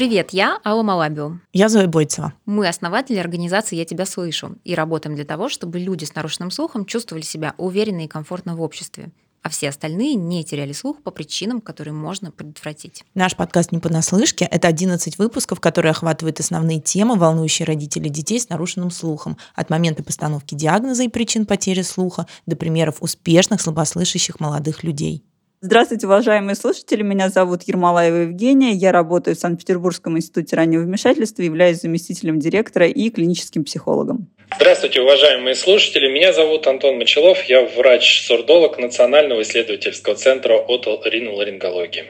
Привет, я Алла Малабио. Я Зоя Бойцева. Мы основатели организации «Я тебя слышу» и работаем для того, чтобы люди с нарушенным слухом чувствовали себя уверенно и комфортно в обществе а все остальные не теряли слух по причинам, которые можно предотвратить. Наш подкаст «Не понаслышке» — это 11 выпусков, которые охватывают основные темы, волнующие родителей детей с нарушенным слухом, от момента постановки диагноза и причин потери слуха до примеров успешных слабослышащих молодых людей. Здравствуйте, уважаемые слушатели. Меня зовут Ермолаева Евгения. Я работаю в Санкт-Петербургском институте раннего вмешательства, являюсь заместителем директора и клиническим психологом. Здравствуйте, уважаемые слушатели. Меня зовут Антон Мочелов. Я врач-сурдолог Национального исследовательского центра оториноларингологии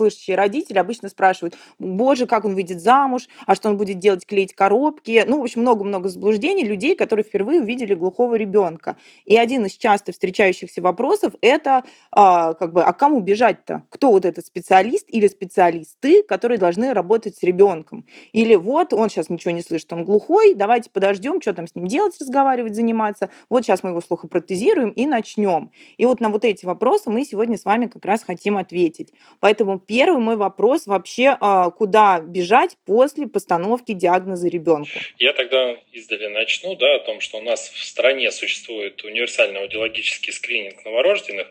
слышащие родители обычно спрашивают, боже, как он выйдет замуж, а что он будет делать, клеить коробки. Ну, в общем, много-много заблуждений людей, которые впервые увидели глухого ребенка. И один из часто встречающихся вопросов – это а, как бы, а кому бежать-то? Кто вот этот специалист или специалисты, которые должны работать с ребенком? Или вот он сейчас ничего не слышит, он глухой, давайте подождем, что там с ним делать, разговаривать, заниматься. Вот сейчас мы его слухопротезируем и начнем. И вот на вот эти вопросы мы сегодня с вами как раз хотим ответить. Поэтому первый мой вопрос вообще, а, куда бежать после постановки диагноза ребенку? Я тогда издали начну, да, о том, что у нас в стране существует универсальный аудиологический скрининг новорожденных,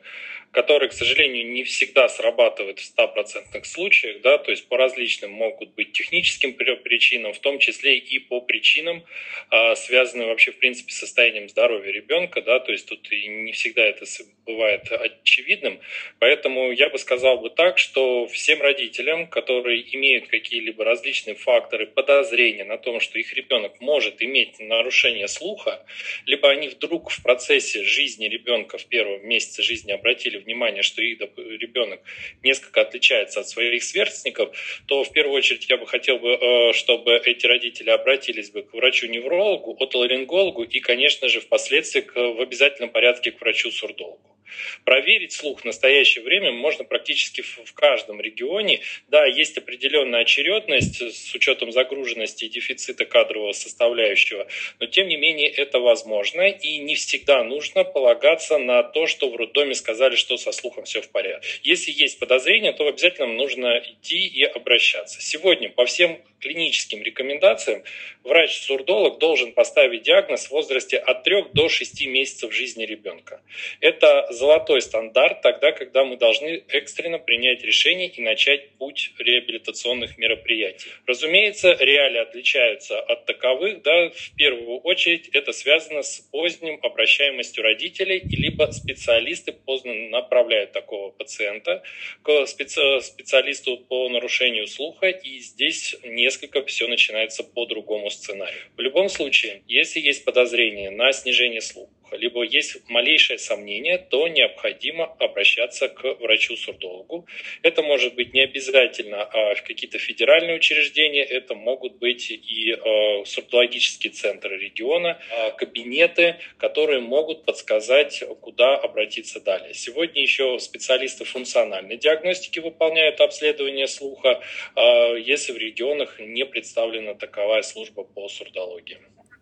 которые, к сожалению, не всегда срабатывают в стопроцентных случаях, да, то есть по различным могут быть техническим причинам, в том числе и по причинам, а, связанным вообще, в принципе, с состоянием здоровья ребенка, да, то есть тут и не всегда это бывает очевидным, поэтому я бы сказал бы так, что всем родителям, которые имеют какие-либо различные факторы подозрения на том, что их ребенок может иметь нарушение слуха, либо они вдруг в процессе жизни ребенка в первом месяце жизни обратили внимание, что их ребенок несколько отличается от своих сверстников, то в первую очередь я бы хотел бы, э, чтобы эти родители обратились бы к врачу-неврологу, отоларингологу и, конечно же, впоследствии в обязательном порядке к врачу-сурдологу. Проверить слух в настоящее время можно практически в каждом регионе. Да, есть определенная очередность с учетом загруженности и дефицита кадрового составляющего, но тем не менее это возможно и не всегда нужно полагаться на то, что в роддоме сказали, что со слухом все в порядке. Если есть подозрения, то обязательно нужно идти и обращаться. Сегодня по всем клиническим рекомендациям врач-сурдолог должен поставить диагноз в возрасте от 3 до 6 месяцев жизни ребенка. Это золотой стандарт тогда, когда мы должны экстренно принять решение и начать путь реабилитационных мероприятий. Разумеется, реалии отличаются от таковых. Да, в первую очередь это связано с поздним обращаемостью родителей, либо специалисты поздно направляют такого пациента к специ специалисту по нарушению слуха, и здесь не несколько все начинается по другому сценарию. В любом случае, если есть подозрение на снижение слуха, либо есть малейшее сомнение, то необходимо обращаться к врачу-сурдологу. Это может быть не обязательно а какие-то федеральные учреждения, это могут быть и а, сурдологические центры региона, а, кабинеты, которые могут подсказать, куда обратиться далее. Сегодня еще специалисты функциональной диагностики выполняют обследование слуха, а, если в регионах не представлена таковая служба по сурдологии.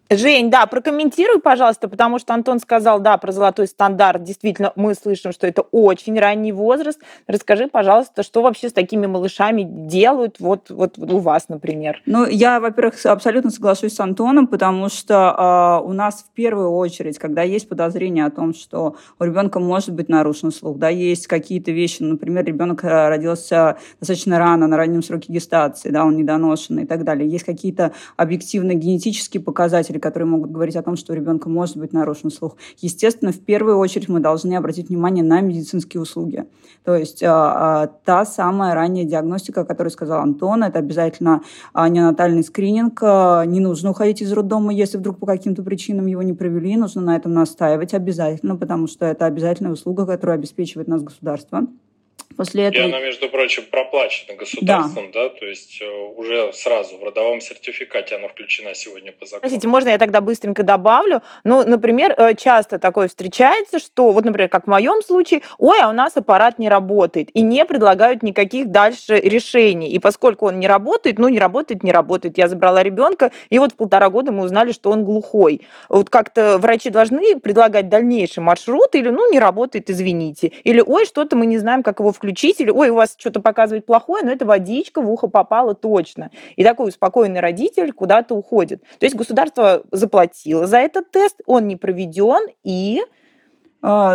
Жень, да, прокомментируй, пожалуйста, потому что Антон сказал, да, про золотой стандарт. Действительно, мы слышим, что это очень ранний возраст. Расскажи, пожалуйста, что вообще с такими малышами делают вот, вот у вас, например? Ну, я, во-первых, абсолютно соглашусь с Антоном, потому что э, у нас в первую очередь, когда есть подозрение о том, что у ребенка может быть нарушен слух, да, есть какие-то вещи, например, ребенок э, родился достаточно рано, на раннем сроке гестации, да, он недоношенный и так далее. Есть какие-то объективно генетические показатели, показатели, которые могут говорить о том, что у ребенка может быть нарушен слух. Естественно, в первую очередь мы должны обратить внимание на медицинские услуги. То есть а, а, та самая ранняя диагностика, о которой сказал Антон, это обязательно а, неонатальный скрининг. Не нужно уходить из роддома, если вдруг по каким-то причинам его не провели. Нужно на этом настаивать обязательно, потому что это обязательная услуга, которую обеспечивает нас государство. После этого... И она, между прочим, проплачена государством, да, да? то есть э, уже сразу в родовом сертификате она включена сегодня по закону. Простите, можно я тогда быстренько добавлю? Ну, например, э, часто такое встречается, что, вот, например, как в моем случае, ой, а у нас аппарат не работает, и не предлагают никаких дальше решений. И поскольку он не работает, ну, не работает, не работает. Я забрала ребенка, и вот в полтора года мы узнали, что он глухой. Вот как-то врачи должны предлагать дальнейший маршрут, или, ну, не работает, извините. Или, ой, что-то мы не знаем, как его включить, или, ой, у вас что-то показывает плохое, но это водичка в ухо попала точно. И такой успокоенный родитель куда-то уходит. То есть государство заплатило за этот тест, он не проведен, и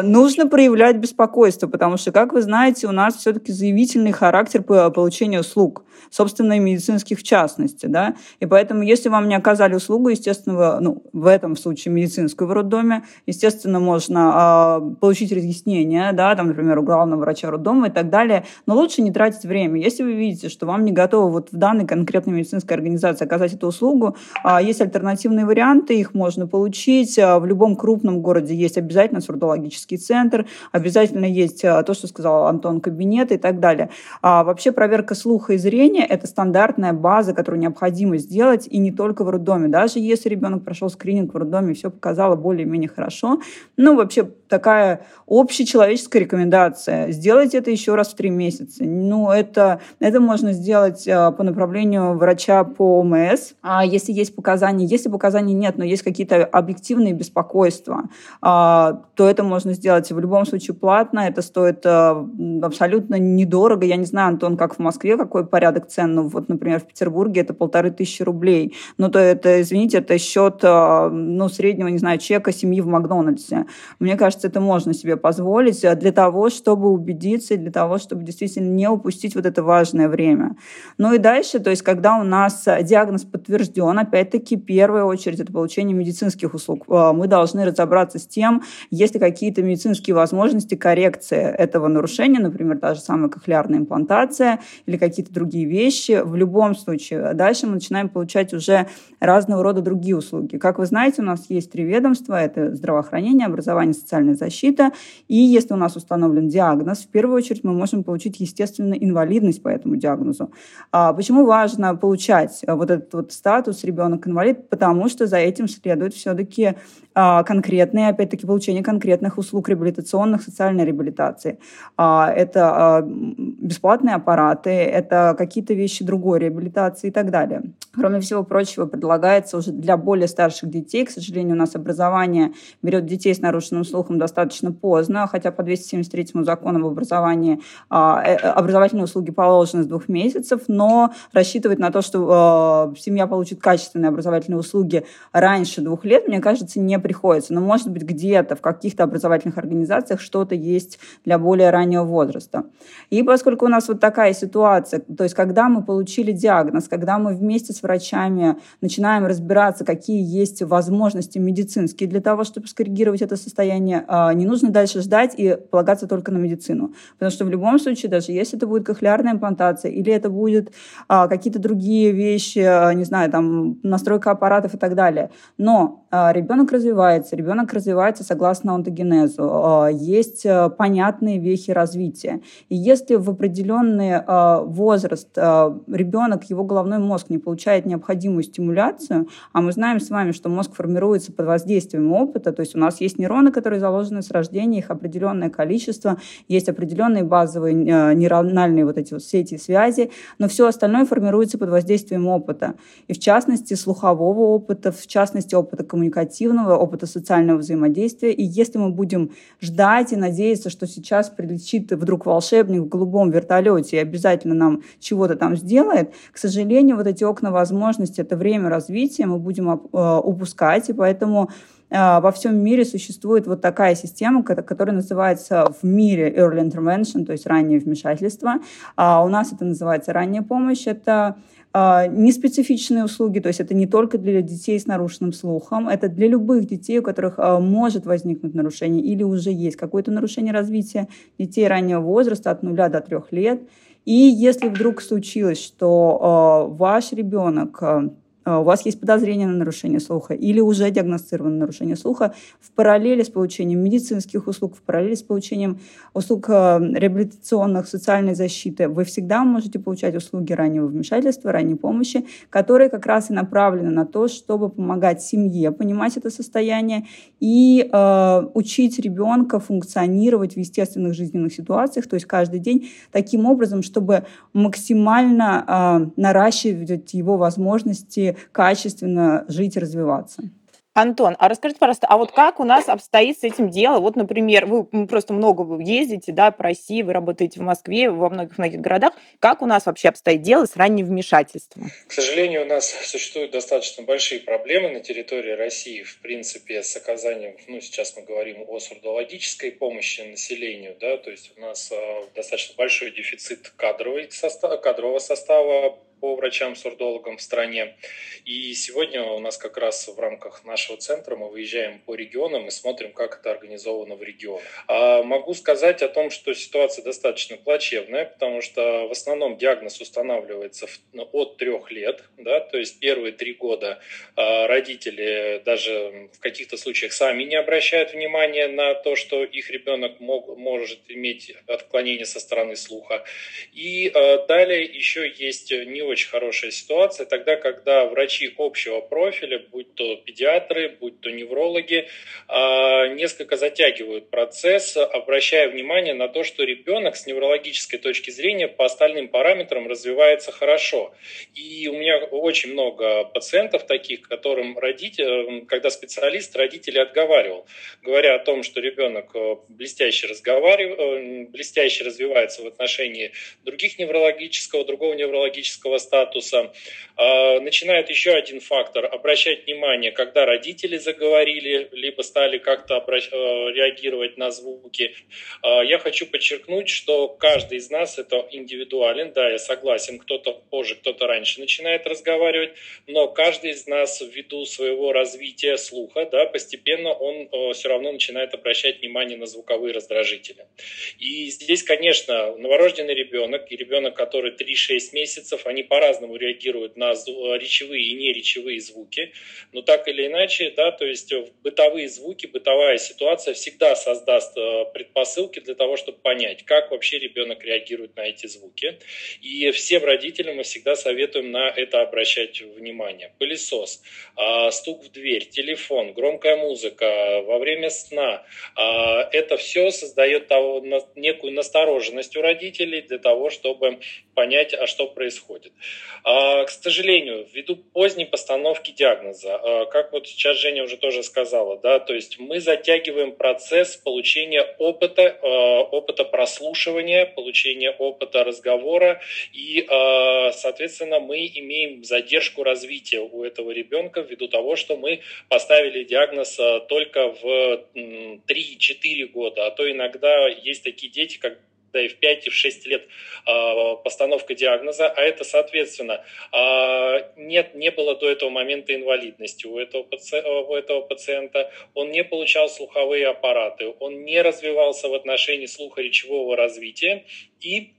нужно проявлять беспокойство, потому что, как вы знаете, у нас все-таки заявительный характер по получению услуг, собственно, и медицинских в частности. Да? И поэтому, если вам не оказали услугу, естественно, ну, в этом случае медицинскую в роддоме, естественно, можно э, получить разъяснение, да, там, например, у главного врача роддома и так далее, но лучше не тратить время. Если вы видите, что вам не готовы вот в данной конкретной медицинской организации оказать эту услугу, э, есть альтернативные варианты, их можно получить. В любом крупном городе есть обязательно сурдология онкологический центр, обязательно есть э, то, что сказал Антон, кабинет и так далее. А вообще проверка слуха и зрения – это стандартная база, которую необходимо сделать, и не только в роддоме. Даже если ребенок прошел скрининг в роддоме, все показало более-менее хорошо, ну, вообще такая общечеловеческая рекомендация. Сделайте это еще раз в три месяца. Ну, это, это можно сделать э, по направлению врача по ОМС, а если есть показания. Если показаний нет, но есть какие-то объективные беспокойства, а, то это можно сделать в любом случае платно, это стоит э, абсолютно недорого. Я не знаю, Антон, как в Москве, какой порядок цен, ну вот, например, в Петербурге это полторы тысячи рублей. Ну, то это, извините, это счет, э, ну, среднего, не знаю, чека семьи в Макдональдсе. Мне кажется, это можно себе позволить э, для того, чтобы убедиться, для того, чтобы действительно не упустить вот это важное время. Ну и дальше, то есть, когда у нас диагноз подтвержден, опять-таки, первая очередь это получение медицинских услуг. Мы должны разобраться с тем, есть ли какие какие-то медицинские возможности коррекции этого нарушения, например, та же самая кохлеарная имплантация или какие-то другие вещи. В любом случае, дальше мы начинаем получать уже разного рода другие услуги. Как вы знаете, у нас есть три ведомства. Это здравоохранение, образование, социальная защита. И если у нас установлен диагноз, в первую очередь мы можем получить, естественно, инвалидность по этому диагнозу. А почему важно получать вот этот вот статус ребенок-инвалид? Потому что за этим следует все-таки а, конкретные, опять-таки, получение конкретных услуг реабилитационных, социальной реабилитации. А, это а, бесплатные аппараты, это какие-то вещи другой реабилитации и так далее. Кроме всего прочего, предлагается уже для более старших детей, к сожалению, у нас образование берет детей с нарушенным слухом достаточно поздно, хотя по 273 закону об образовании э, образовательные услуги положены с двух месяцев, но рассчитывать на то, что семья получит качественные образовательные услуги раньше двух лет, мне кажется, не приходится. Но, может быть, где-то в каких-то образовательных организациях что-то есть для более раннего возраста. И поскольку у нас вот такая ситуация, то есть когда мы получили диагноз, когда мы вместе с врачами начинаем разбираться, какие есть возможности медицинские для того, чтобы скоррегировать это состояние, а, не нужно дальше ждать и полагаться только на медицину. Потому что в любом случае, даже если это будет кохлеарная имплантация или это будет а, какие-то другие вещи, а, не знаю, там настройка аппаратов и так далее, но ребенок развивается ребенок развивается согласно онтогенезу, а, есть э, понятные вехи развития. И если в определенный а, возраст ребенок, его головной мозг не получает необходимую стимуляцию, а мы знаем с вами, что мозг формируется под воздействием опыта, то есть у нас есть нейроны, которые заложены с рождения, их определенное количество, есть определенные базовые э, нейрональные вот эти вот сети связи, но все остальное формируется под воздействием опыта. И в частности слухового опыта, в частности опыта коммуникативного, опыта социального взаимодействия. И если мы будем ждать и надеяться, что сейчас прилетит вдруг волшебник в голубом вертолете и обязательно нам чего-то там сделает, к сожалению, вот эти окна возможностей, это время развития мы будем э, упускать, и поэтому э, во всем мире существует вот такая система, которая называется в мире early intervention, то есть раннее вмешательство. А у нас это называется ранняя помощь. Это неспецифичные услуги, то есть это не только для детей с нарушенным слухом, это для любых детей, у которых а, может возникнуть нарушение или уже есть какое-то нарушение развития детей раннего возраста от 0 до 3 лет. И если вдруг случилось, что а, ваш ребенок а, у вас есть подозрение на нарушение слуха или уже диагностировано нарушение слуха, в параллели с получением медицинских услуг, в параллели с получением услуг а, реабилитационных, социальной защиты, вы всегда можете получать услуги раннего вмешательства, ранней помощи, которые как раз и направлены на то, чтобы помогать семье понимать это состояние и э, учить ребенка функционировать в естественных жизненных ситуациях, то есть каждый день таким образом, чтобы максимально э, наращивать его возможности качественно жить и развиваться. Антон, а расскажите, пожалуйста, а вот как у нас обстоит с этим дело? Вот, например, вы просто много ездите, да, по России, вы работаете в Москве, во многих-многих городах. Как у нас вообще обстоит дело с ранним вмешательством? К сожалению, у нас существуют достаточно большие проблемы на территории России, в принципе, с оказанием, ну, сейчас мы говорим о сурдологической помощи населению, да, то есть у нас а, достаточно большой дефицит кадровый состав, кадрового состава по врачам-сурдологам в стране. И сегодня у нас как раз в рамках нашего центра мы выезжаем по регионам и смотрим, как это организовано в регионах. А могу сказать о том, что ситуация достаточно плачевная, потому что в основном диагноз устанавливается ну, от трех лет, да, то есть первые три года а, родители даже в каких-то случаях сами не обращают внимания на то, что их ребенок мог, может иметь отклонение со стороны слуха. И а, далее еще есть не очень хорошая ситуация тогда, когда врачи общего профиля, будь то педиатры, будь то неврологи, а, несколько затягивают процесс, обращая внимание на то, что ребенок с неврологической точки зрения по остальным параметрам развивается хорошо. И у меня очень много пациентов таких, которым родители, когда специалист родители отговаривал, говоря о том, что ребенок э, блестяще разговаривает, э, блестяще развивается в отношении других неврологического, другого неврологического статуса. А, начинает еще один фактор – обращать внимание, когда родители заговорили, либо стали как-то обращ... Э, реагировать на звуки. А, я хочу подчеркнуть, что каждый из нас это индивидуален, да, я согласен, кто-то позже, кто-то раньше начинает разговаривать, но каждый из нас ввиду своего развития слуха, да, постепенно он э, все равно начинает обращать внимание на звуковые раздражители. И здесь, конечно, новорожденный ребенок и ребенок, который 3-6 месяцев, они по-разному реагируют на речевые и неречевые звуки, но так или иначе, да, то есть бытовые звуки, бытовая ситуация всегда создаст э, предпосылки для того, чтобы понять, как вообще ребенок реагирует на эти звуки. И всем родителям мы всегда советуем на это обращать внимание. Пылесос, а, стук в дверь, телефон, громкая музыка во время сна. А, это все создает некую настороженность у родителей для того, чтобы понять, а что происходит. А, к сожалению, ввиду поздней постановки диагноза, а, как вот сейчас Женя уже тоже сказала, да, то есть мы затягиваем процесс получения опыта, а, опыта прослушивания, получения опыта разговора, и, соответственно, мы имеем задержку развития у этого ребенка ввиду того, что мы поставили диагноз только в 3-4 года, а то иногда есть такие дети, как да и в 5, и в 6 лет э, постановка диагноза, а это, соответственно, э, нет, не было до этого момента инвалидности у этого, у этого пациента, он не получал слуховые аппараты, он не развивался в отношении слухоречевого развития, и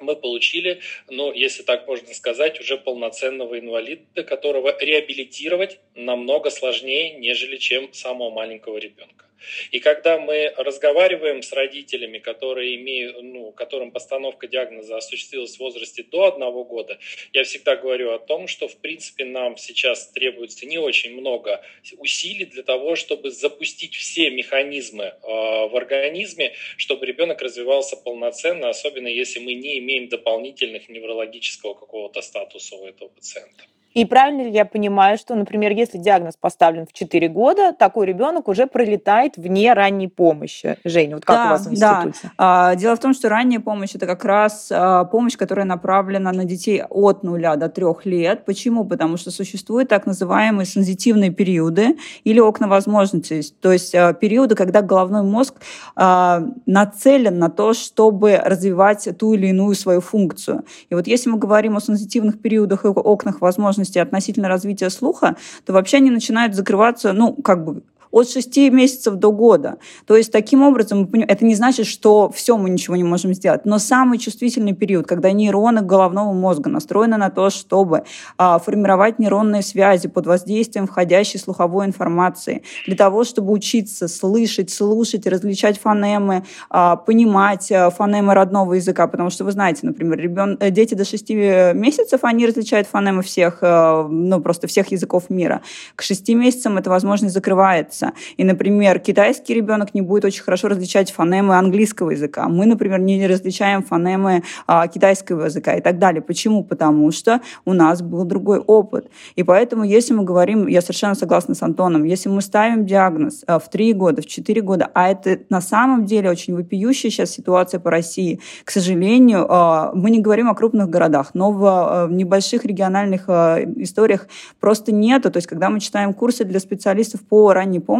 мы получили, ну, если так можно сказать, уже полноценного инвалида, которого реабилитировать намного сложнее, нежели чем самого маленького ребенка. И когда мы разговариваем с родителями, которые имеют, ну, которым постановка диагноза осуществилась в возрасте до одного года, я всегда говорю о том, что в принципе нам сейчас требуется не очень много усилий для того, чтобы запустить все механизмы э, в организме, чтобы ребенок развивался полноценно, особенно если мы не имеем дополнительных неврологического какого-то статуса у этого пациента. И правильно ли я понимаю, что, например, если диагноз поставлен в 4 года, такой ребенок уже пролетает вне ранней помощи? Женя, вот как да, у вас в институте? Да. А, дело в том, что ранняя помощь это как раз а, помощь, которая направлена на детей от нуля до трех лет. Почему? Потому что существуют так называемые сензитивные периоды или окна возможностей. То есть а, периоды, когда головной мозг нацелен на то, чтобы развивать ту или иную свою функцию. И вот если мы говорим о сензитивных периодах и окнах возможностей, возможности относительно развития слуха, то вообще они начинают закрываться, ну, как бы от 6 месяцев до года. То есть таким образом, это не значит, что все мы ничего не можем сделать, но самый чувствительный период, когда нейроны головного мозга настроены на то, чтобы а, формировать нейронные связи под воздействием входящей слуховой информации, для того, чтобы учиться слышать, слушать, различать фонемы, а, понимать а, фонемы родного языка, потому что вы знаете, например, ребен... Э, дети до 6 месяцев, они различают фонемы всех, ну, просто всех языков мира. К 6 месяцам эта возможность закрывается меняется. И, например, китайский ребенок не будет очень хорошо различать фонемы английского языка. Мы, например, не различаем фонемы а, китайского языка и так далее. Почему? Потому что у нас был другой опыт. И поэтому, если мы говорим, я совершенно согласна с Антоном, если мы ставим диагноз а, в 3 года, в 4 года, а это на самом деле очень вопиющая сейчас ситуация по России, к сожалению, а, мы не говорим о крупных городах, но в а, небольших региональных а, историях просто нету. То есть, когда мы читаем курсы для специалистов по ранней помощи,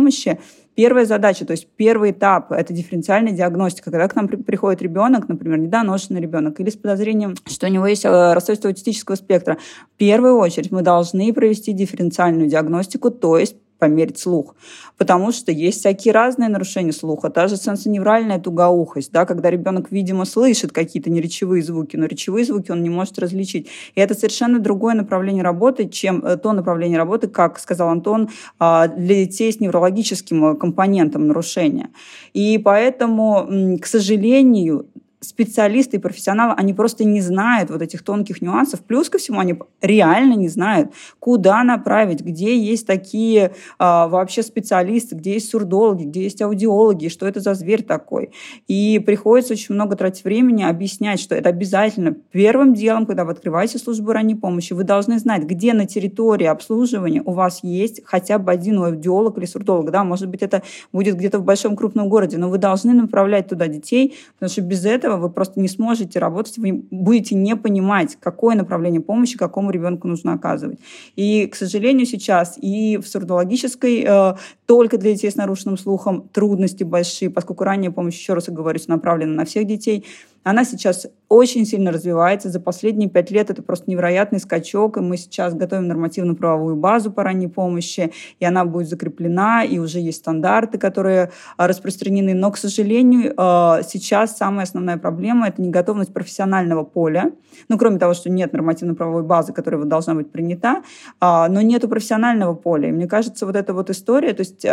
Первая задача, то есть первый этап – это дифференциальная диагностика. Когда к нам приходит ребенок, например, недоношенный ребенок, или с подозрением, что у него есть э, расстройство аутистического спектра, в первую очередь мы должны провести дифференциальную диагностику, то есть померить слух. Потому что есть всякие разные нарушения слуха. Та же сенсоневральная тугоухость, да, когда ребенок, видимо, слышит какие-то неречевые звуки, но речевые звуки он не может различить. И это совершенно другое направление работы, чем э, то направление работы, как сказал Антон, а, для детей с неврологическим э, компонентом нарушения. И поэтому, к сожалению, специалисты и профессионалы, они просто не знают вот этих тонких нюансов. Плюс ко всему, они реально не знают, куда направить, где есть такие а, вообще специалисты, где есть сурдологи, где есть аудиологи, что это за зверь такой. И приходится очень много тратить времени объяснять, что это обязательно первым делом, когда вы открываете службу ранней помощи, вы должны знать, где на территории обслуживания у вас есть хотя бы один аудиолог или сурдолог. Да, может быть, это будет где-то в большом крупном городе, но вы должны направлять туда детей, потому что без этого этого вы просто не сможете работать, вы будете не понимать, какое направление помощи какому ребенку нужно оказывать. И, к сожалению, сейчас и в сурдологической, э, только для детей с нарушенным слухом, трудности большие, поскольку ранняя помощь, еще раз говорю, направлена на всех детей, она сейчас очень сильно развивается. За последние пять лет это просто невероятный скачок, и мы сейчас готовим нормативно-правовую базу по ранней помощи, и она будет закреплена, и уже есть стандарты, которые а, распространены. Но, к сожалению, а, сейчас самая основная проблема – это неготовность профессионального поля. Ну, кроме того, что нет нормативно-правовой базы, которая должна быть принята, а, но нету профессионального поля. И мне кажется, вот эта вот история, то есть,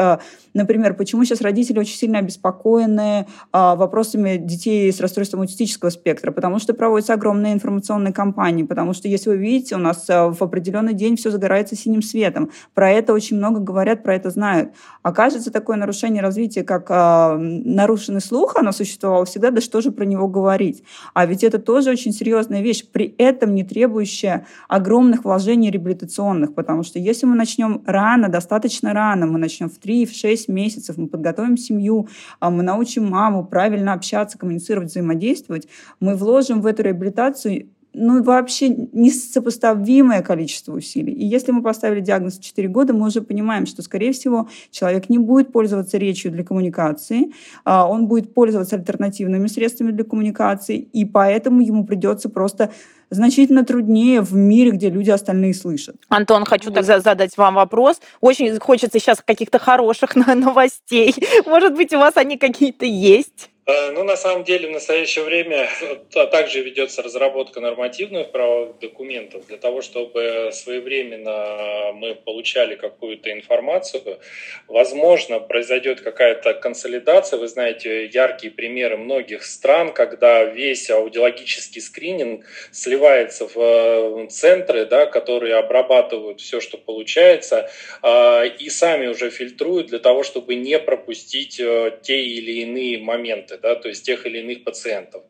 например, почему сейчас родители очень сильно обеспокоены вопросами детей с расстройством аутистического спектра, потому что проводятся огромные информационные кампании, потому что, если вы видите, у нас э, в определенный день все загорается синим светом. Про это очень много говорят, про это знают. Окажется такое нарушение развития, как э, нарушенный слух, оно существовало всегда, да что же про него говорить? А ведь это тоже очень серьезная вещь, при этом не требующая огромных вложений реабилитационных, потому что если мы начнем рано, достаточно рано, мы начнем в 3-6 месяцев, мы подготовим семью, а мы научим маму правильно общаться, коммуницировать, взаимодействовать, мы вложим в эту реабилитацию ну, вообще несопоставимое количество усилий. И если мы поставили диагноз в 4 года, мы уже понимаем, что, скорее всего, человек не будет пользоваться речью для коммуникации, а он будет пользоваться альтернативными средствами для коммуникации, и поэтому ему придется просто значительно труднее в мире, где люди остальные слышат. Антон, хочу да. задать вам вопрос. Очень хочется сейчас каких-то хороших новостей. Может быть, у вас они какие-то есть? Э, ну, на самом деле, в настоящее время также ведется разработка нормативных правовых документов для того, чтобы своевременно мы получали какую-то информацию. Возможно, произойдет какая-то консолидация. Вы знаете яркие примеры многих стран, когда весь аудиологический скрининг сливается в э, центры, да, которые обрабатывают все, что получается, а, и сами уже фильтруют для того, чтобы не пропустить э, те или иные моменты да, то есть тех или иных пациентов.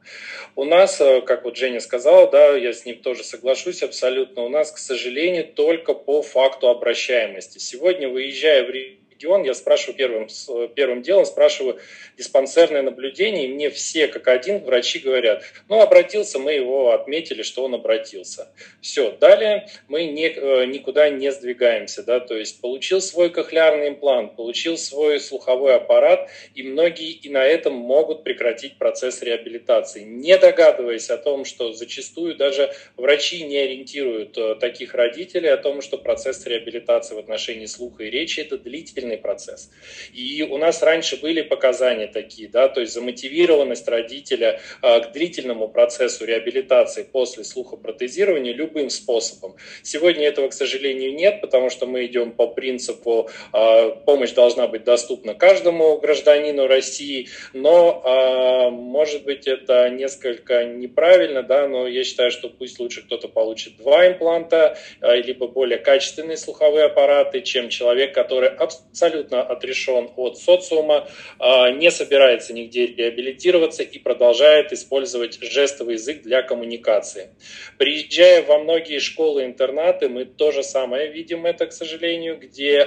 У нас, э, как вот Женя сказала, да, я с ним тоже соглашусь абсолютно, у нас, к сожалению, только по факту обращаемости. Сегодня, выезжая в регион, я спрашиваю первым, первым делом, спрашиваю диспансерное наблюдение, и мне все как один врачи говорят, ну, обратился, мы его отметили, что он обратился. Все, далее мы не, э, никуда не сдвигаемся, да, то есть получил свой кохлеарный имплант, получил свой слуховой аппарат, и многие и на этом могут прекратить процесс реабилитации, не догадываясь о том, что зачастую даже врачи не ориентируют э, таких родителей о том, что процесс реабилитации в отношении слуха и речи – это длительный длительный процесс. И у нас раньше были показания такие, да, то есть замотивированность родителя а, к длительному процессу реабилитации после слухопротезирования любым способом. Сегодня этого, к сожалению, нет, потому что мы идем по принципу а, помощь должна быть доступна каждому гражданину России, но, а, может быть, это несколько неправильно, да, но я считаю, что пусть лучше кто-то получит два импланта, либо более качественные слуховые аппараты, чем человек, который абсолютно абсолютно отрешен от социума, не собирается нигде реабилитироваться и продолжает использовать жестовый язык для коммуникации. Приезжая во многие школы-интернаты, мы то же самое видим это, к сожалению, где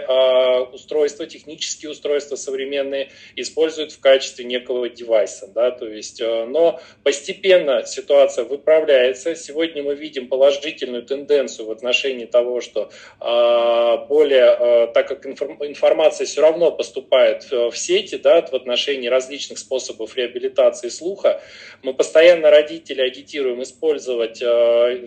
устройства, технические устройства современные используют в качестве некого девайса. Да, то есть, но постепенно ситуация выправляется. Сегодня мы видим положительную тенденцию в отношении того, что более, так как информация все равно поступает в сети, да, в отношении различных способов реабилитации слуха, мы постоянно родители агитируем использовать э,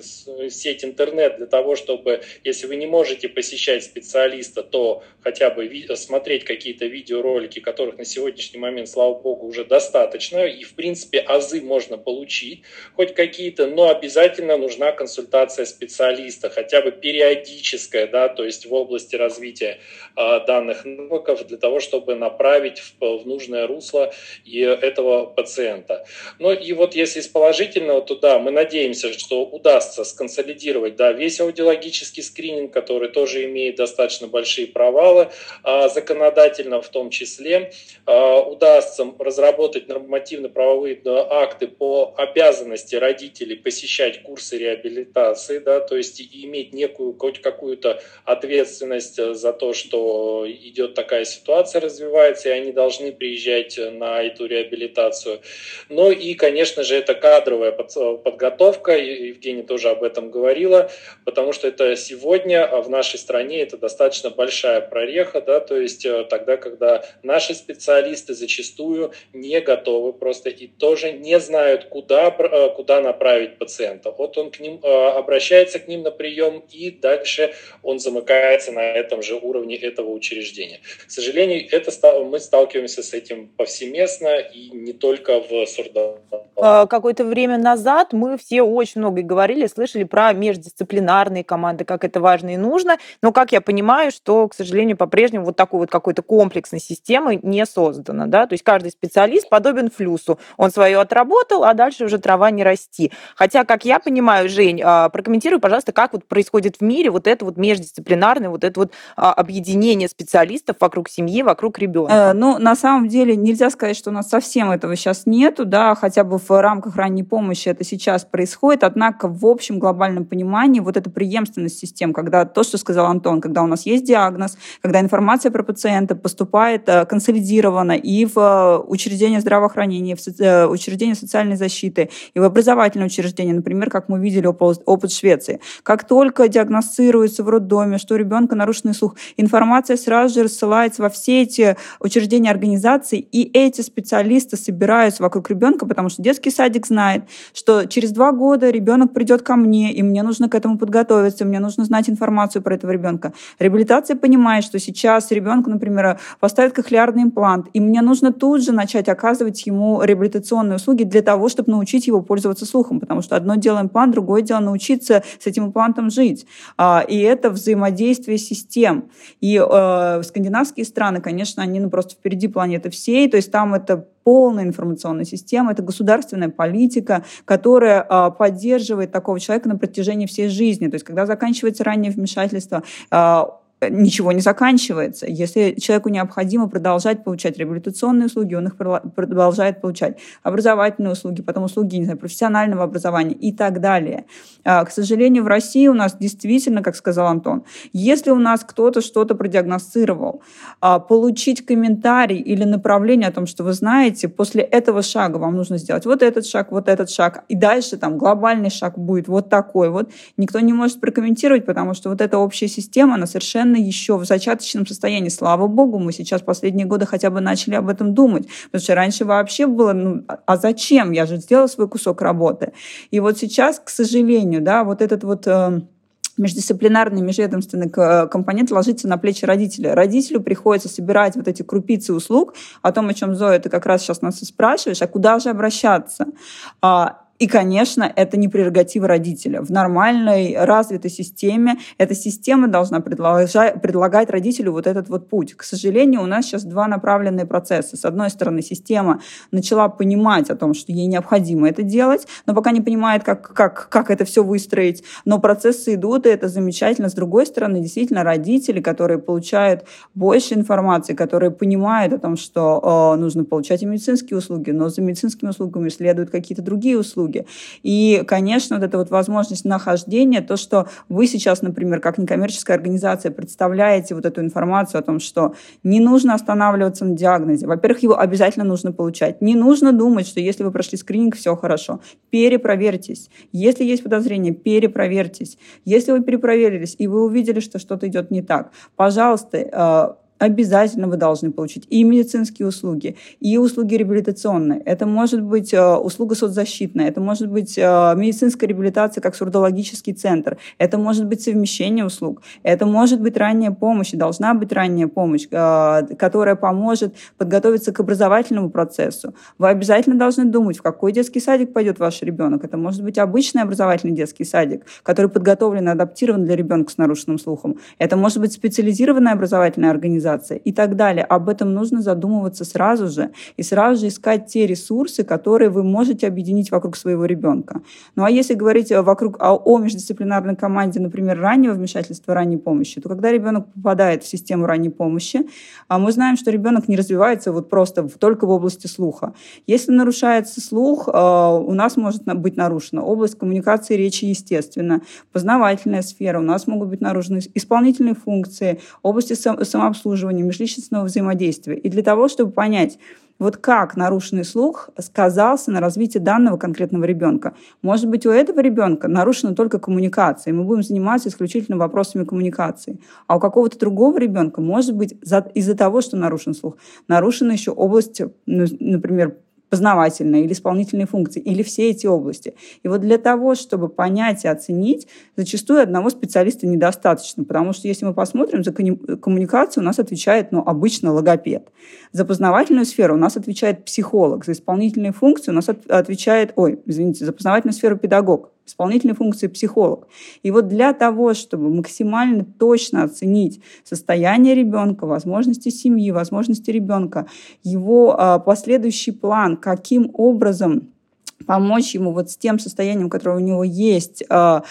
сеть интернет для того, чтобы, если вы не можете посещать специалиста, то хотя бы смотреть какие-то видеоролики, которых на сегодняшний момент, слава богу, уже достаточно, и в принципе азы можно получить, хоть какие-то, но обязательно нужна консультация специалиста, хотя бы периодическая, да, то есть в области развития э, данных навыков для того, чтобы направить в, в нужное русло и этого пациента. Ну и вот если из положительного, то да, мы надеемся, что удастся сконсолидировать да, весь аудиологический скрининг, который тоже имеет достаточно большие провалы, а законодательно в том числе. А, удастся разработать нормативно-правовые акты по обязанности родителей посещать курсы реабилитации, да, то есть иметь некую хоть какую-то ответственность за то, что идет такая ситуация, развивается, и они должны приезжать на эту реабилитацию. Ну и, конечно же, это кадровая подготовка, Евгения тоже об этом говорила, потому что это сегодня в нашей стране это достаточно большая прореха, да, то есть э, тогда, когда наши специалисты зачастую не готовы просто и тоже не знают, куда, э, куда направить пациента. Вот он к ним э, обращается к ним на прием, и дальше он замыкается на этом же уровне этого учреждения. К сожалению, это мы сталкиваемся с этим повсеместно и не только в Сурдоне. А, какое-то время назад мы все очень много говорили, слышали про междисциплинарные команды, как это важно и нужно. Но, как я понимаю, что, к сожалению, по-прежнему вот такой вот какой-то комплексной системы не создано. Да? То есть каждый специалист подобен флюсу. Он свое отработал, а дальше уже трава не расти. Хотя, как я понимаю, Жень, а, прокомментируй, пожалуйста, как вот происходит в мире вот это вот междисциплинарное, вот это вот а, объединение специалистов вокруг семьи, вокруг ребенка. Э, ну, на самом деле, нельзя сказать, что у нас совсем этого сейчас нету, да, хотя бы в рамках ранней помощи это сейчас происходит, однако в общем глобальном понимании вот эта преемственность систем, когда то, что сказал Антон, когда у нас есть диагноз, когда информация про пациента поступает э, консолидированно и в э, учреждение здравоохранения, в э, учреждение социальной защиты, и в образовательное учреждение, например, как мы видели опыт Швеции. Как только диагностируется в роддоме, что у ребенка нарушенный слух, информация сразу же рассылается во все эти учреждения организации, и эти специалисты собираются вокруг ребенка, потому что детский садик знает, что через два года ребенок придет ко мне, и мне нужно к этому подготовиться, мне нужно знать информацию про этого ребенка. Реабилитация понимает, что сейчас ребенку, например, поставят кохлеарный имплант, и мне нужно тут же начать оказывать ему реабилитационные услуги для того, чтобы научить его пользоваться слухом, потому что одно дело имплант, другое дело научиться с этим имплантом жить. А, и это взаимодействие систем. И э, скандинавские страны, конечно, они ну, просто впереди планеты всей, то есть там это полная информационная система, это государственная политика, которая а, поддерживает такого человека на протяжении всей жизни. То есть, когда заканчивается раннее вмешательство, а, ничего не заканчивается. Если человеку необходимо продолжать получать реабилитационные услуги, он их продолжает получать. Образовательные услуги, потом услуги не знаю, профессионального образования и так далее. А, к сожалению, в России у нас действительно, как сказал Антон, если у нас кто-то что-то продиагностировал, а, получить комментарий или направление о том, что вы знаете, после этого шага вам нужно сделать вот этот шаг, вот этот шаг, и дальше там глобальный шаг будет вот такой вот, никто не может прокомментировать, потому что вот эта общая система, она совершенно совершенно еще в зачаточном состоянии. Слава богу, мы сейчас последние годы хотя бы начали об этом думать. Потому что раньше вообще было, ну, а зачем? Я же сделала свой кусок работы. И вот сейчас, к сожалению, да, вот этот вот э, междисциплинарный, межведомственный компонент ложится на плечи родителя. Родителю приходится собирать вот эти крупицы услуг, о том, о чем Зоя, ты как раз сейчас нас и спрашиваешь, а куда же обращаться? И, конечно, это не прерогатива родителя. В нормальной, развитой системе эта система должна предлагать родителю вот этот вот путь. К сожалению, у нас сейчас два направленные процесса. С одной стороны, система начала понимать о том, что ей необходимо это делать, но пока не понимает, как, как, как это все выстроить. Но процессы идут, и это замечательно. С другой стороны, действительно, родители, которые получают больше информации, которые понимают о том, что э, нужно получать и медицинские услуги, но за медицинскими услугами следуют какие-то другие услуги, услуги. И, конечно, вот эта вот возможность нахождения, то, что вы сейчас, например, как некоммерческая организация представляете вот эту информацию о том, что не нужно останавливаться на диагнозе. Во-первых, его обязательно нужно получать. Не нужно думать, что если вы прошли скрининг, все хорошо. Перепроверьтесь. Если есть подозрение, перепроверьтесь. Если вы перепроверились, и вы увидели, что что-то идет не так, пожалуйста, э, обязательно вы должны получить и медицинские услуги, и услуги реабилитационные. Это может быть э, услуга соцзащитная, это может быть э, медицинская реабилитация как сурдологический центр, это может быть совмещение услуг, это может быть ранняя помощь, и должна быть ранняя помощь, э, которая поможет подготовиться к образовательному процессу. Вы обязательно должны думать, в какой детский садик пойдет ваш ребенок. Это может быть обычный образовательный детский садик, который подготовлен и адаптирован для ребенка с нарушенным слухом. Это может быть специализированная образовательная организация, организация и так далее. Об этом нужно задумываться сразу же и сразу же искать те ресурсы, которые вы можете объединить вокруг своего ребенка. Ну а если говорить вокруг о, о междисциплинарной команде, например, раннего вмешательства ранней помощи, то когда ребенок попадает в систему ранней помощи, а мы знаем, что ребенок не развивается вот просто только в области слуха. Если нарушается слух, а, у нас может быть нарушена область коммуникации речи, естественно, познавательная сфера, у нас могут быть нарушены исполнительные функции, области самообслуживания, обслуживания, межличностного взаимодействия. И для того, чтобы понять, вот как нарушенный слух сказался на развитии данного конкретного ребенка. Может быть, у этого ребенка нарушена только коммуникация, и мы будем заниматься исключительно вопросами коммуникации. А у какого-то другого ребенка, может быть, из-за того, что нарушен слух, нарушена еще область, ну, например, познавательные или исполнительные функции, или все эти области. И вот для того, чтобы понять и оценить, зачастую одного специалиста недостаточно, потому что если мы посмотрим, за коммуникацию у нас отвечает ну, обычно логопед. За познавательную сферу у нас отвечает психолог, за исполнительные функции у нас отвечает, ой, извините, за познавательную сферу педагог исполнительной функции психолог. И вот для того, чтобы максимально точно оценить состояние ребенка, возможности семьи, возможности ребенка, его а, последующий план, каким образом помочь ему вот с тем состоянием, которое у него есть, а,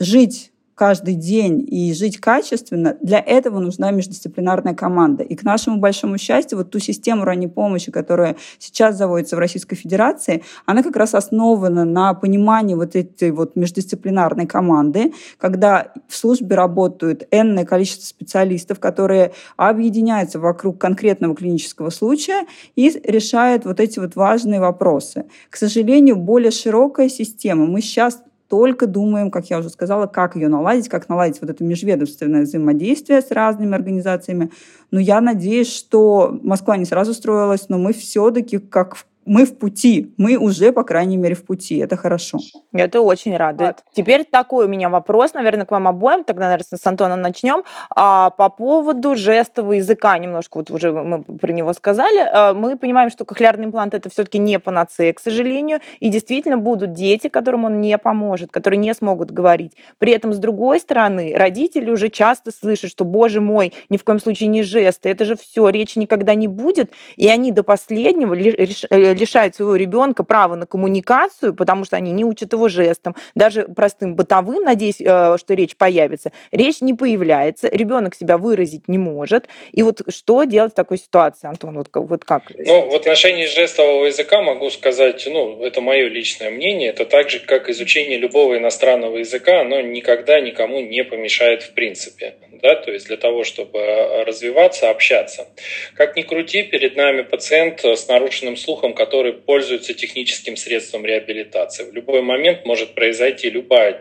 жить каждый день и жить качественно, для этого нужна междисциплинарная команда. И к нашему большому счастью, вот ту систему ранней помощи, которая сейчас заводится в Российской Федерации, она как раз основана на понимании вот этой вот междисциплинарной команды, когда в службе работают энное количество специалистов, которые объединяются вокруг конкретного клинического случая и решают вот эти вот важные вопросы. К сожалению, более широкая система. Мы сейчас только думаем, как я уже сказала, как ее наладить, как наладить вот это межведомственное взаимодействие с разными организациями. Но я надеюсь, что Москва не сразу строилась, но мы все-таки как в мы в пути, мы уже, по крайней мере, в пути. Это хорошо. Это очень радует. Вот. Теперь такой у меня вопрос, наверное, к вам обоим. Тогда, наверное, с Антоном начнем. А, по поводу жестового языка, немножко вот уже мы про него сказали. А, мы понимаем, что кохлеарный имплант это все-таки не панацея, к сожалению. И действительно будут дети, которым он не поможет, которые не смогут говорить. При этом, с другой стороны, родители уже часто слышат, что, боже мой, ни в коем случае не жесты, это же все, речи никогда не будет. И они до последнего э, лишают своего ребенка права на коммуникацию, потому что они не учат его жестам, даже простым бытовым, надеюсь, э, что речь появится, речь не появляется, ребенок себя выразить не может. И вот что делать в такой ситуации, Антон, вот, вот как? Ну, в отношении жестового языка могу сказать, ну, это мое личное мнение, это так же, как изучение любого иностранного языка, оно никогда никому не помешает в принципе, да, то есть для того, чтобы развиваться, общаться. Как ни крути, перед нами пациент с нарушенным слухом, который пользуется техническим средством реабилитации. В любой момент может произойти любая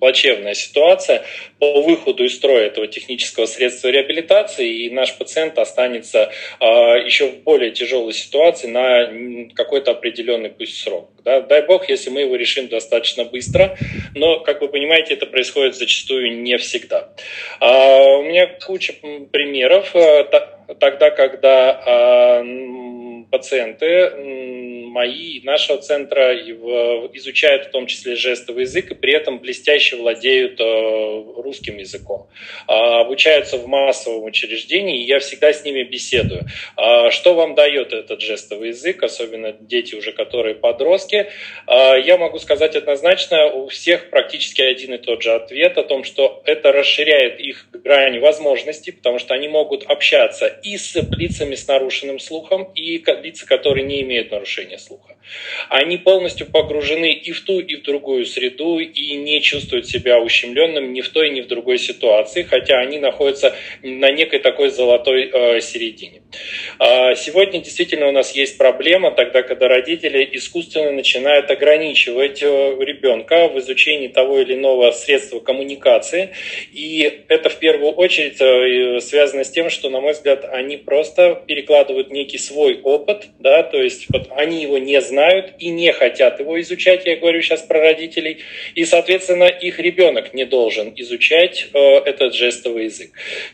плачевная ситуация по выходу из строя этого технического средства реабилитации, и наш пациент останется э, еще в более тяжелой ситуации на какой-то определенный пусть срок. Да? Дай бог, если мы его решим достаточно быстро, но, как вы понимаете, это происходит зачастую не всегда. А, у меня куча примеров. Э, тогда, когда а, пациенты мои, нашего центра изучают в том числе жестовый язык и при этом блестяще владеют э, русским языком. А, обучаются в массовом учреждении, и я всегда с ними беседую. А, что вам дает этот жестовый язык, особенно дети уже, которые подростки? А, я могу сказать однозначно, у всех практически один и тот же ответ о том, что это расширяет их грани возможностей, потому что они могут общаться и с лицами с нарушенным слухом, и лица, которые не имеют нарушения слуха. Они полностью погружены и в ту, и в другую среду, и не чувствуют себя ущемленным ни в той, ни в другой ситуации, хотя они находятся на некой такой золотой э, середине. Э, сегодня действительно у нас есть проблема, тогда, когда родители искусственно начинают ограничивать э, ребенка в изучении того или иного средства коммуникации, и это в первую очередь э, связано с тем, что, на мой взгляд, они просто перекладывают некий свой опыт, да, то есть вот они его не знают и не хотят его изучать, я говорю сейчас про родителей, и, соответственно, их ребенок не должен изучать э, этот жестовый язык.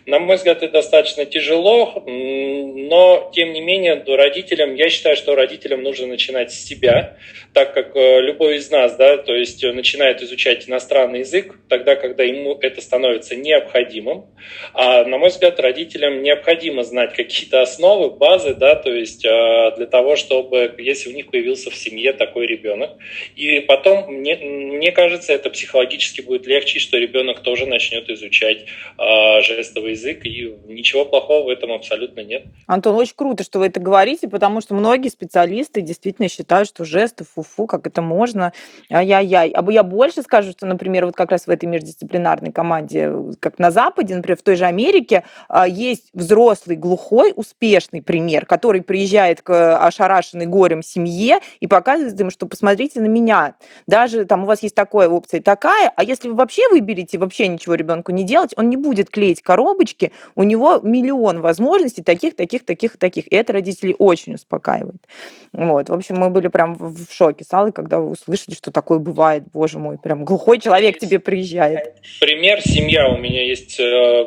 На мой взгляд, это достаточно тяжело, но, тем не менее, родителям, я считаю, что родителям нужно начинать с себя, так как э, любой из нас, да, то есть начинает изучать иностранный язык тогда, когда ему это становится необходимым. А, на мой взгляд, родителям необходимо знать какие-то основы, базы, да, то есть э, для того, чтобы, если у них появился в семье такой ребенок, и потом, мне, мне кажется, это психологически будет легче, что ребенок тоже начнет изучать э, жестовый язык, и ничего плохого в этом абсолютно нет. Антон, очень круто, что вы это говорите, потому что многие специалисты действительно считают, что жесты фу-фу, как это можно, ай-яй-яй. А я больше скажу, что, например, вот как раз в этой междисциплинарной команде, как на Западе, например, в той же Америке, а, есть взрослый глухой успешный пример, который приезжает к ошарашенной горем семье и показывает им, что посмотрите на меня. Даже там у вас есть такая опция такая, а если вы вообще выберете вообще ничего ребенку не делать, он не будет клеить коробочки, у него миллион возможностей таких, таких, таких, таких. И это родителей очень успокаивает. Вот. В общем, мы были прям в шоке с Аллой, когда вы услышали, что такое бывает, боже мой, прям глухой человек тебе приезжает. Пример, семья у меня есть э,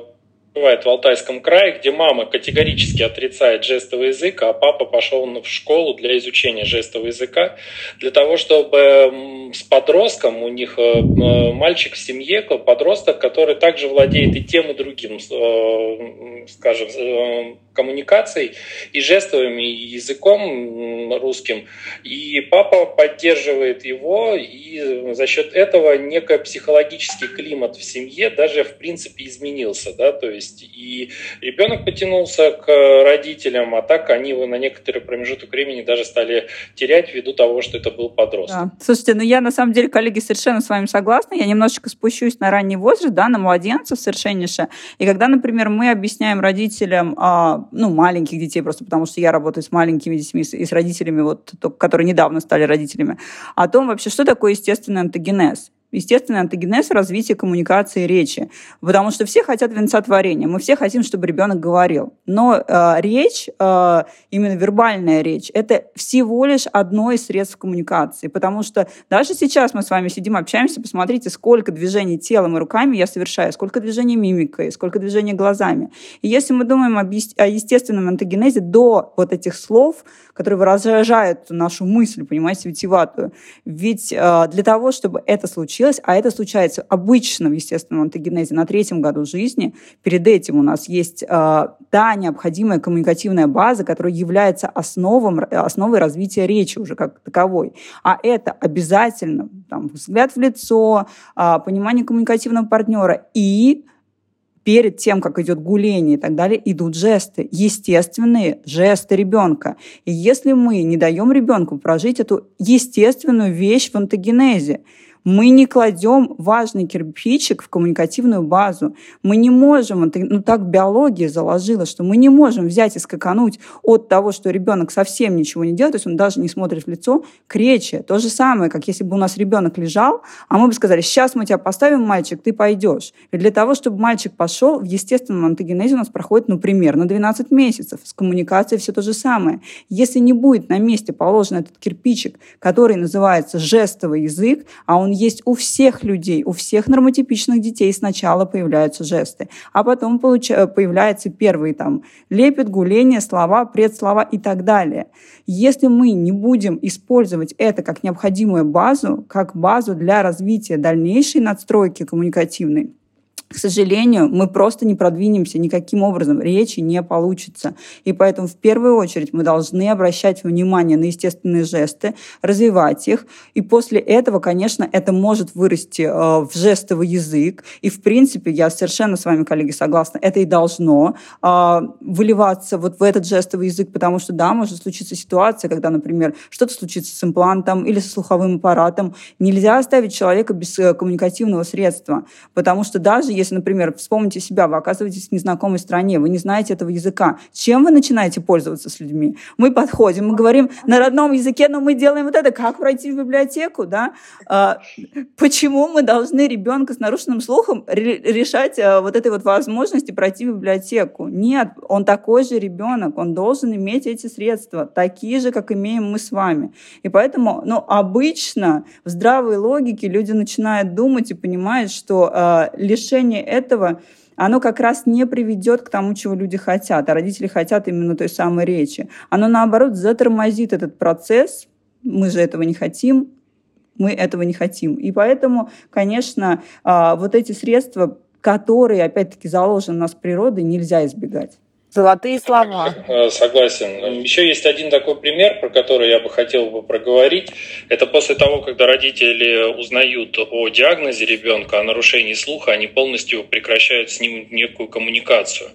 бывает в Алтайском крае, где мама категорически отрицает жестовый язык, а папа пошел в школу для изучения жестового языка, для того, чтобы с подростком, у них э, мальчик в семье, подросток, который также владеет и тем, и другим, э, скажем, коммуникацией и жестовыми, и языком русским. И папа поддерживает его, и за счет этого некий психологический климат в семье даже в принципе изменился. Да? То есть и ребенок потянулся к родителям, а так они на некоторый промежуток времени даже стали терять ввиду того, что это был подросток. Да. Слушайте, ну я на самом деле, коллеги, совершенно с вами согласна. Я немножечко спущусь на ранний возраст, да, на младенцев совершеннейше. И когда, например, мы объясняем родителям, а, ну, маленьких детей, просто потому что я работаю с маленькими детьми и с родителями, вот, которые недавно стали родителями, о том вообще, что такое естественный антогенез естественный антогенез развития коммуникации и речи. Потому что все хотят венца творения. Мы все хотим, чтобы ребенок говорил. Но э, речь, э, именно вербальная речь, это всего лишь одно из средств коммуникации. Потому что даже сейчас мы с вами сидим, общаемся, посмотрите, сколько движений телом и руками я совершаю, сколько движений мимикой, сколько движений глазами. И если мы думаем об, о естественном антогенезе до вот этих слов, которые выражают нашу мысль, понимаете, витиватую, ведь э, для того, чтобы это случилось, случилось, а это случается обычно в естественном антогенезе на третьем году жизни. Перед этим у нас есть э, та необходимая коммуникативная база, которая является основом, основой развития речи уже как таковой. А это обязательно там, взгляд в лицо, э, понимание коммуникативного партнера и перед тем, как идет гуление и так далее, идут жесты, естественные жесты ребенка. И если мы не даем ребенку прожить эту естественную вещь в антогенезе, мы не кладем важный кирпичик в коммуникативную базу. Мы не можем, ну так биология заложила, что мы не можем взять и скакануть от того, что ребенок совсем ничего не делает, то есть он даже не смотрит в лицо, к речи. То же самое, как если бы у нас ребенок лежал, а мы бы сказали, сейчас мы тебя поставим, мальчик, ты пойдешь. И для того, чтобы мальчик пошел, в естественном антогенезе у нас проходит, ну, примерно 12 месяцев. С коммуникацией все то же самое. Если не будет на месте положен этот кирпичик, который называется жестовый язык, а он есть у всех людей, у всех нормотипичных детей сначала появляются жесты, а потом получа- появляются первые там лепет, гуление, слова, предслова и так далее. Если мы не будем использовать это как необходимую базу, как базу для развития дальнейшей надстройки коммуникативной, к сожалению, мы просто не продвинемся никаким образом, речи не получится. И поэтому в первую очередь мы должны обращать внимание на естественные жесты, развивать их. И после этого, конечно, это может вырасти э, в жестовый язык. И, в принципе, я совершенно с вами, коллеги, согласна, это и должно э, выливаться вот в этот жестовый язык, потому что, да, может случиться ситуация, когда, например, что-то случится с имплантом или со слуховым аппаратом. Нельзя оставить человека без э, коммуникативного средства, потому что даже если, например, вспомните себя, вы оказываетесь в незнакомой стране, вы не знаете этого языка, чем вы начинаете пользоваться с людьми? Мы подходим, мы говорим на родном языке, но мы делаем вот это, как пройти в библиотеку, да? А, почему мы должны ребенка с нарушенным слухом решать а, вот этой вот возможности пройти в библиотеку? Нет, он такой же ребенок, он должен иметь эти средства, такие же, как имеем мы с вами. И поэтому, ну, обычно в здравой логике люди начинают думать и понимают, что э, лишение решение этого оно как раз не приведет к тому, чего люди хотят, а родители хотят именно той самой речи. Оно, наоборот, затормозит этот процесс. Мы же этого не хотим, мы этого не хотим. И поэтому, конечно, а, вот эти средства, которые, опять-таки, заложены у нас природой, нельзя избегать. Золотые слова. Э, согласен. Еще есть один такой пример, про который я бы хотел бы проговорить. Это после того, когда родители узнают о диагнозе ребенка, о нарушении слуха, они полностью прекращают с ним некую коммуникацию.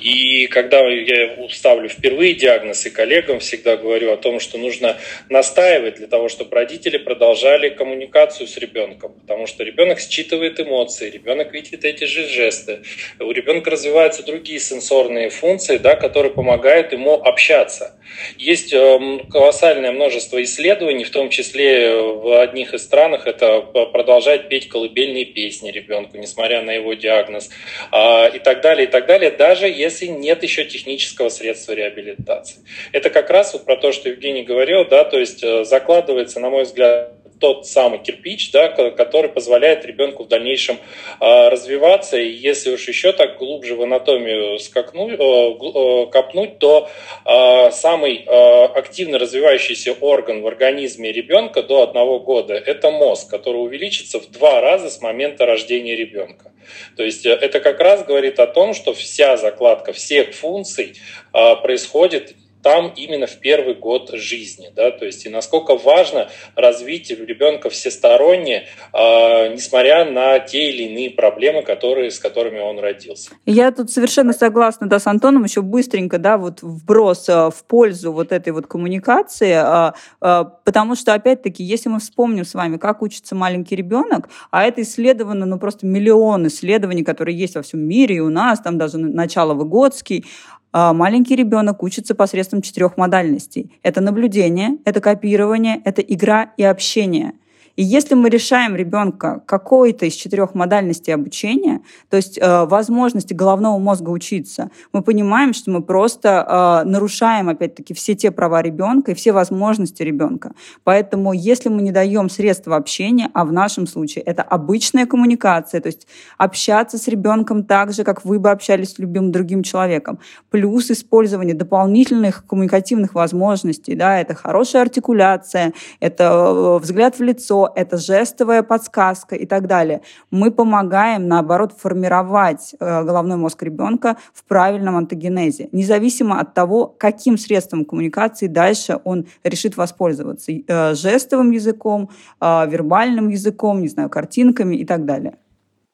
И когда я ставлю впервые диагноз и коллегам всегда говорю о том, что нужно настаивать для того, чтобы родители продолжали коммуникацию с ребенком, потому что ребенок считывает эмоции, ребенок видит эти же жесты, у ребенка развиваются другие сенсорные функции, функции, да, которые помогают ему общаться. Есть эм, колоссальное множество исследований, в том числе в одних из странах это продолжать петь колыбельные песни ребенку, несмотря на его диагноз, а, и так далее, и так далее, даже если нет еще технического средства реабилитации. Это как раз вот про то, что Евгений говорил, да, то есть э, закладывается, на мой взгляд, тот самый кирпич, да, который позволяет ребенку в дальнейшем э, развиваться. И если уж еще так глубже в анатомию скакну, э, э, копнуть, то э, самый э, активно развивающийся орган в организме ребенка до одного года – это мозг, который увеличится в два раза с момента рождения ребенка. То есть э, это как раз говорит о том, что вся закладка всех функций происходит там именно в первый год жизни, да, то есть и насколько важно развить ребенка всесторонне, э, несмотря на те или иные проблемы, которые, с которыми он родился. Я тут совершенно согласна, да, с Антоном, еще быстренько, да, вот вброс э, в пользу вот этой вот коммуникации, э, потому что, опять-таки, если мы вспомним с вами, как учится маленький ребенок, а это исследовано, ну, просто миллион исследований, которые есть во всем мире, и у нас, там даже начало Выгодский, а, маленький ребенок учится посредством четырех модальностей. Это наблюдение, это копирование, это игра и общение – и если мы решаем ребенка какой-то из четырех модальностей обучения, то есть э, возможности головного мозга учиться, мы понимаем, что мы просто э, нарушаем, опять-таки, все те права ребенка и все возможности ребенка. Поэтому, если мы не даем средства общения, а в нашем случае это обычная коммуникация, то есть общаться с ребенком так же, как вы бы общались с любым другим человеком, плюс использование дополнительных коммуникативных возможностей, да, это хорошая артикуляция, это э, взгляд в лицо, это жестовая подсказка и так далее. Мы помогаем, наоборот, формировать э, головной мозг ребенка в правильном антогенезе, независимо от того, каким средством коммуникации дальше он решит воспользоваться. Э, жестовым языком, э, вербальным языком, не знаю, картинками и так далее.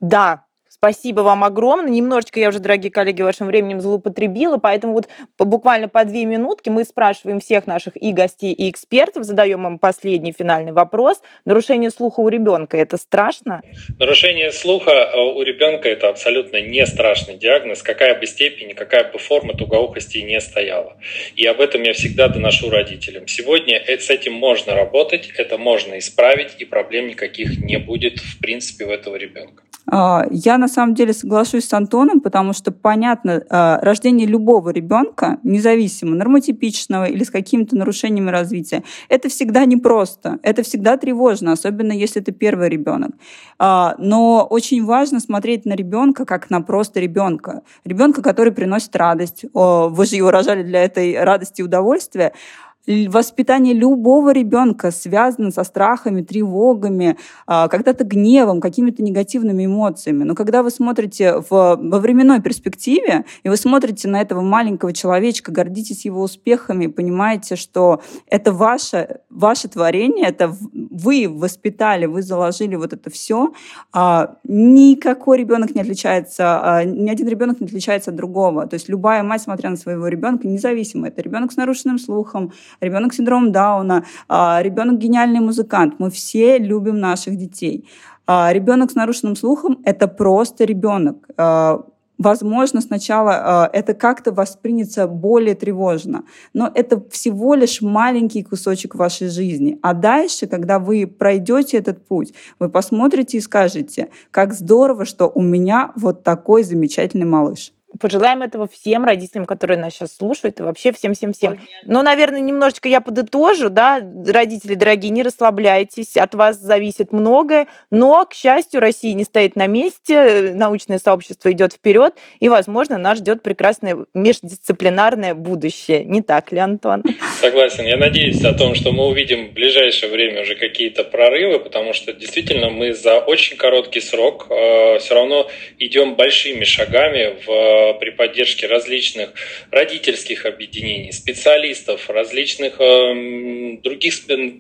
Да, Спасибо вам огромное. Немножечко я уже, дорогие коллеги, вашим временем злоупотребила, поэтому вот буквально по две минутки мы спрашиваем всех наших и гостей, и экспертов, задаем им последний финальный вопрос. Нарушение слуха у ребенка – это страшно? Нарушение слуха э, у ребенка – это абсолютно не страшный диагноз, какая бы степень, какая бы форма тугоухости не стояла. И об этом я всегда доношу родителям. Сегодня э, с этим можно работать, это можно исправить, и проблем никаких не будет в принципе у этого ребенка. А, я на самом деле соглашусь с Антоном, потому что понятно, а, рождение любого ребенка, независимо нормотипичного или с какими-то нарушениями развития, это всегда непросто, это всегда тревожно, особенно если это первый ребенок. А, но очень важно смотреть на ребенка как на просто ребенка, ребенка, который приносит радость. Вы же его рожали для этой радости и удовольствия воспитание любого ребенка связано со страхами, тревогами, а, когда-то гневом, какими-то негативными эмоциями. Но когда вы смотрите в, во временной перспективе, и вы смотрите на этого маленького человечка, гордитесь его успехами, понимаете, что это ваше, ваше творение, это вы воспитали, вы заложили вот это все, а, никакой ребенок не отличается, а, ни один ребенок не отличается от другого. То есть любая мать, смотря на своего ребенка, независимо, это ребенок с нарушенным слухом, ребенок с синдромом Дауна, а, ребенок гениальный музыкант. Мы все любим наших детей. А, ребенок с нарушенным слухом – это просто ребенок. А, возможно, сначала это как-то воспринято более тревожно, но это всего лишь маленький кусочек вашей жизни. А дальше, когда вы пройдете этот путь, вы посмотрите и скажете, как здорово, что у меня вот такой замечательный малыш. Пожелаем этого всем родителям, которые нас сейчас слушают, и вообще всем-всем-всем. Но, наверное, немножечко я подытожу, да, родители дорогие, не расслабляйтесь, от вас зависит многое, но, к счастью, Россия не стоит на месте, научное сообщество идет вперед, и, возможно, нас ждет прекрасное междисциплинарное будущее. Не так ли, Антон? Согласен. Я надеюсь о том, что мы увидим в ближайшее время уже какие-то прорывы, потому что действительно мы за очень короткий срок э, все равно идем большими шагами в при поддержке различных родительских объединений, специалистов, различных э, других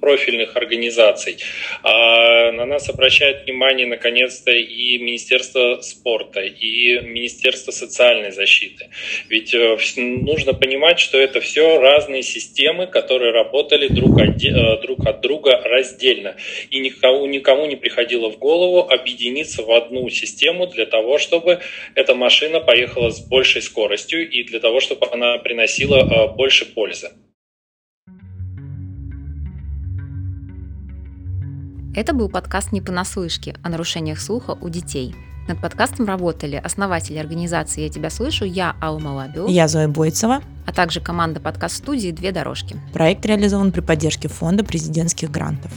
профильных организаций. А на нас обращает внимание, наконец-то, и Министерство спорта, и Министерство социальной защиты. Ведь э, нужно понимать, что это все разные системы, которые работали друг от, э, друг от друга раздельно. И никому, никому не приходило в голову объединиться в одну систему для того, чтобы эта машина поехала с большей скоростью и для того, чтобы она приносила э, больше пользы. Это был подкаст «Не понаслышке» о нарушениях слуха у детей. Над подкастом работали основатели организации «Я тебя слышу», я Алма Лабио. Я Зоя Бойцева. А также команда подкаст-студии «Две дорожки». Проект реализован при поддержке Фонда президентских грантов.